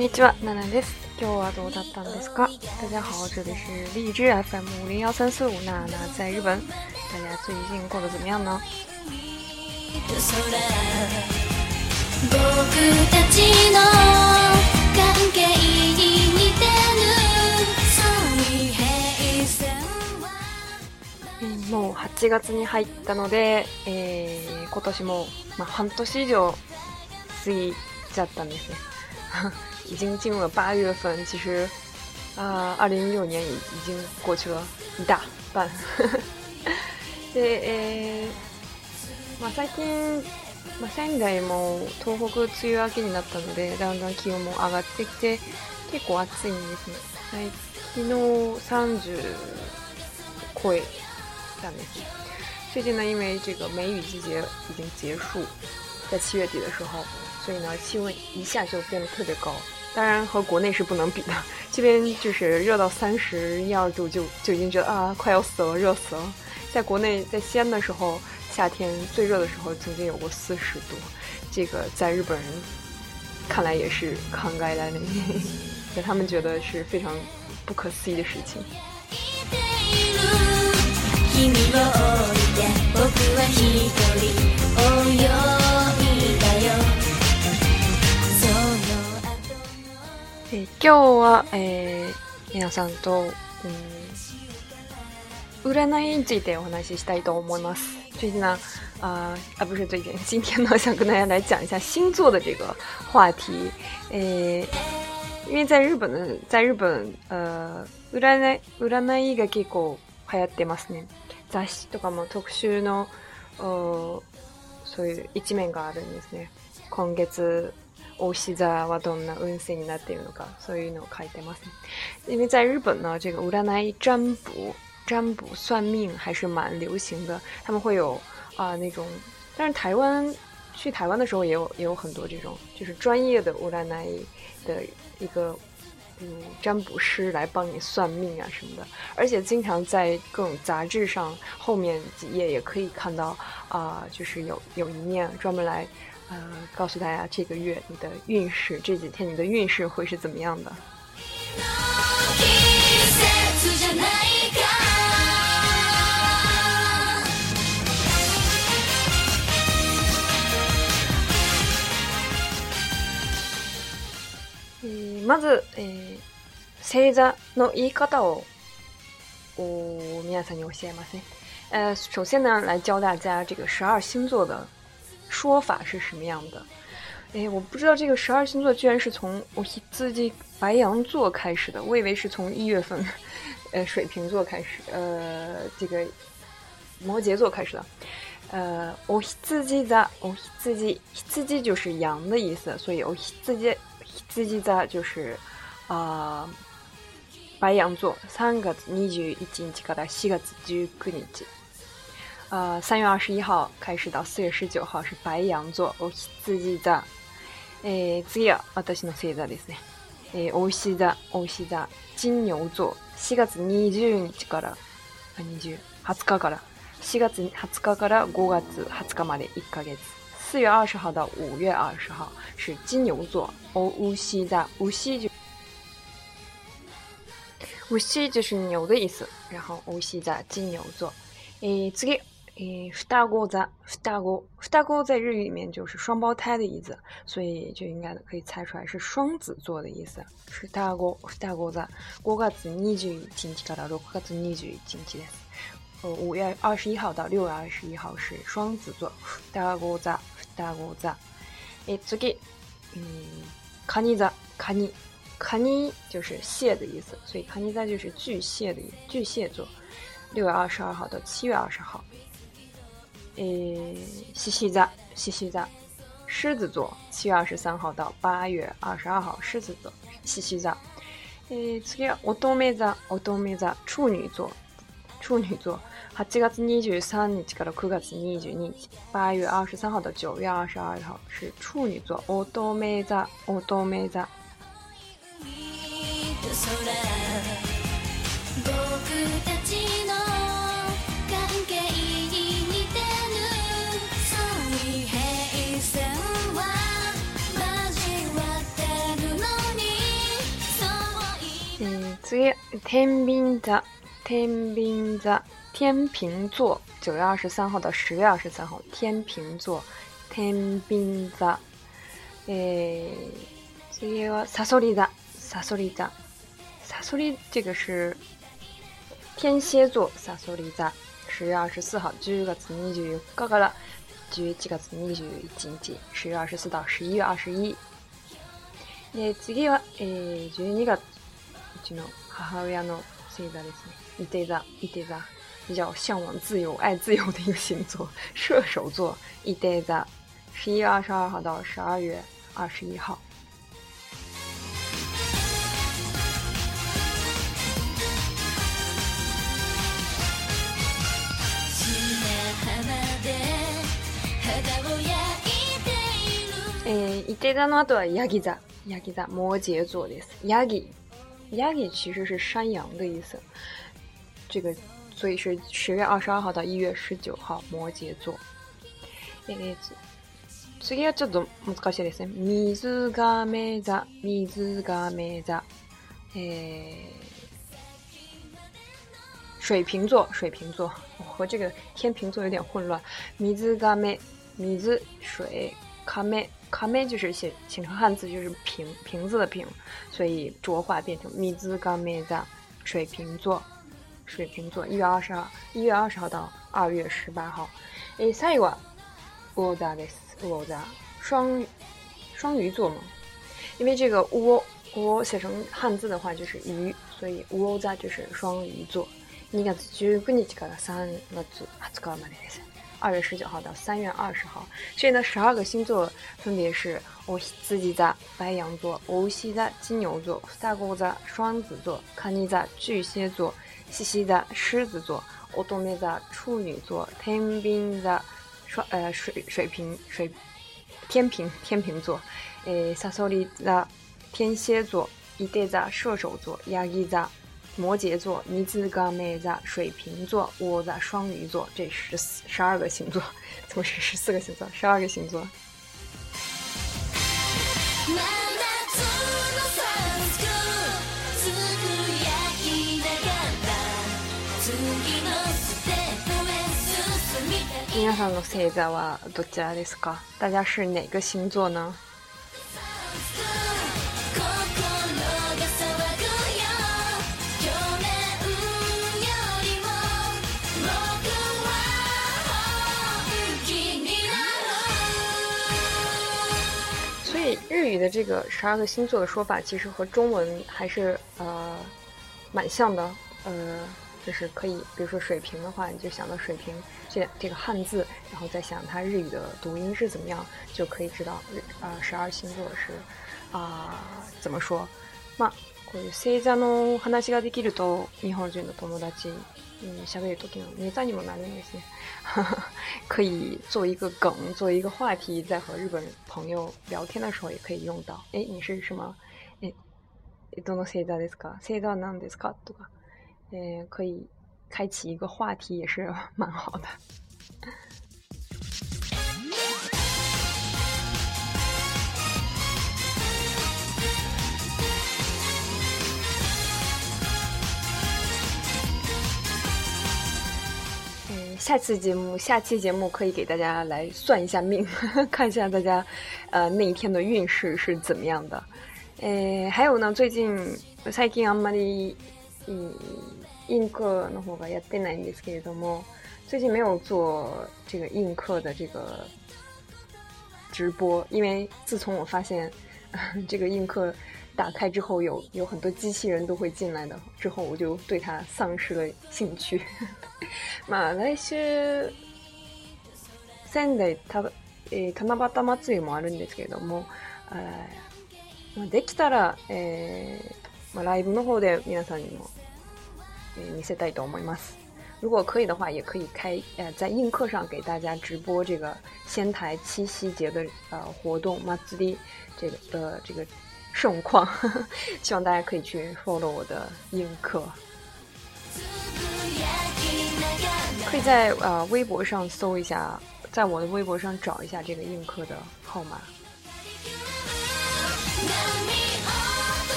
んにちは、ナナです。今日はどうだったんですか？大家好，这里是荔枝 FM 五零幺三四五，娜娜在日本，大家最近过得怎么样呢？もう8月に入ったので、えー、今年も、まあ、半年以上過ぎちゃったんですね。已经进入了八月份，其实啊，二零一六年已已经过去了一大半。で、えー、まあ最近、まあ、仙台も東北梅雨明けになったので、だんだん気温も上がってきて、結構暑いんですね。はい、昨日30超えたんです。最近呢，因为这个梅雨季节已经结束，在七月底的时候。所以呢，气温一下就变得特别高， 当然和国内是不能比的。这边就是热到三十一二度就就已经觉得啊快要死了，热死了。在国内在西安的时候，夏天最热的时候曾经有过四十度，这个在日本人看来也是抗盖来的，在他们觉得是非常不可思议的事情。え今日は、えー、皆さんと、うん、占いについてお話ししたいと思います。最近呢，啊啊不是最近，今天呢想跟大家来讲一下星座的这个话题。え因为在日本的，在日本，呃，占い占いが結構流行ってますね。雑誌とかも特集の、そういう一面があるんですね。今月欧西座はどんな運勢になっているのか，そういうのを書いてます。因为在日本呢，这个占い占卜、占卜算命还是蛮流行的。他们会有啊那种，但是台湾去台湾的时候也有也有很多这种，就是专业的占い的一个嗯占卜师来帮你算命啊什么的。而且经常在各种杂志上后面几页也可以看到啊，就是有有一面专门来。 呃，告诉大家这个月你的运势，这几天你的运势会是怎么样的？えまず、え星座の言い方をお皆さんに教えますね。呃，首先呢，来教大家这个十二星座的。 说法是什么样的？哎，我不知道这个十二星座居然是从我自己白羊座开始的，我以为是从一月份，呃，水瓶座开始，呃，这个摩羯座开始的。呃，我自己在，我自己自己就是羊的意思，所以我自己自己在就是啊白羊座。三月二十一日から四月十九日。呃，三月二十一号开始到四月十九号是白羊座。お羊座。え次は私の星座ですね。えお牛座、お牛座、金牛座。4月20日から、あ、20、20日から、4月20日から5月20日まで1ヶ月。四月二十号到五月二十号是金牛座。お牛座、牛就牛就是牛的意思。然后お牛座、金牛座。え次。 诶，双子座，双子，双子在日语里面就是双胞胎的意思，所以就应该可以猜出来是双子座的意思。双子，双子座，五月二十一日から六月二十一日です。呃，五月二十一号到六月二十一号是双子座。双子座，双子座。诶，次，嗯，カニ座，カニ，カニ就是蟹的意思，所以カニ座就是巨蟹的巨蟹座。六月二十二号到七月二十号。 诶，西西座，西西座，狮子座，七月二十三号到八月二十二号，狮子座，西西座。诶，次が乙女座，乙女座，处女座，处女座。 8月23日から9月22日，八月二十三号到九月二十二号是处女座。乙女座，乙女座。 天秤座，天秤座。天平座，九月二十三号到十月二十三号，天平座，天秤座。诶，次はサソリ座，サソリ座，サソリ这个是天蝎座，サソリ座，十月二十四号，十月二十二日から十一月二十一日，十月二十四到十一月二十一。え、次はえ、十二月うちの 母親の星座ですね。伊手座、伊手座。比较向往自由、爱自由的一个星座，射手座。一 day 在十一月二十二号到十二月二十一号。诶，一 day 在那多ヤギ座，ヤギ座，摩羯座的意思。ヤギ， ヤギ其实是山羊的意思。这个。所以是十月二十二号到一月十九号，摩羯座。え次はちょっと難しいですね。水亀座、水亀座。え水瓶座、水瓶座。我和这个天秤座有点混乱。水亀、水水亀 亀就是写写成汉字就是瓶瓶子的瓶，所以浊化变成水亀座、水瓶座。水瓶座，一月二十二，一月二十号到二月十八号。诶，下一个，乌扎的乌扎，双双鱼座嘛。因为这个乌乌写成汉字的话就是鱼，所以乌扎就是双鱼座。二月十九日から三月二十日までです。 二月十九号到三月二十号。所以呢，十二个星座分别是：お羊座、白羊座、お牛座、金牛座、双子座、双子座、カニ座、巨蟹座。西西的狮子座，我多梅的处女座，天平的双呃水水瓶水天平天平座，诶萨索利的天蝎座，伊德的射手座，亚伊的 摩羯座，尼兹嘎梅的水瓶座，我的双鱼座，这十十二个星座，怎么是十四个星座？十二个星座。皆さんの星座はどちらですか？大家是哪个星座呢？ 所以日语的这个十二个星座的说法，其实和中文还是呃蛮像的，呃。就是可以，比如说水瓶的话，你就想到水瓶这这个汉字，然后再想它日语的读音是怎么样，就可以知道日啊十二星座是啊怎么说。那こういう星座の話ができると日本人の友達に喋る時のネタにもなるんですね。可以做一个梗，做一个话题，在和日本朋友聊天的时候也可以用到。哎，你是什么？哎，どの星座ですか？星座なんですか？とか。呃，可以开启一个话题，也是蛮好的。下次节目，下期节目可以给大家来算一下命，看一下大家呃那一天的运势是怎么样的。诶，还有呢，最近最近あんまり嗯。映客の方がやってないんですけれども，最近没有做这个映客的这个直播，因为自从我发现这个映客 打开之后有有很多机器人都会进来的，之后我就对它丧失了兴趣。まあ来週仙台たえ七夕祭りもあるんですけれども、まあできたらえまあライブの方で皆さんにもえ見せたいと思います。 如果可以的话，也可以开呃在映客上给大家直播这个仙台七夕节的呃活动马自立这个的这个 盛况，希望大家可以去 follow 我的映客，可以在呃微博上搜一下，在我的微博上找一下这个映客的号码。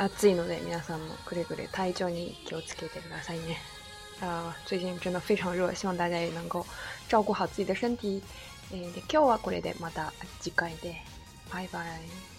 暑いので皆さんもくれぐれ体調に気をつけてくださいね。 啊，最近真的非常热，希望大家也能够照顾好自己的身体。えー、で今日はこれでまた次回でバイバイ。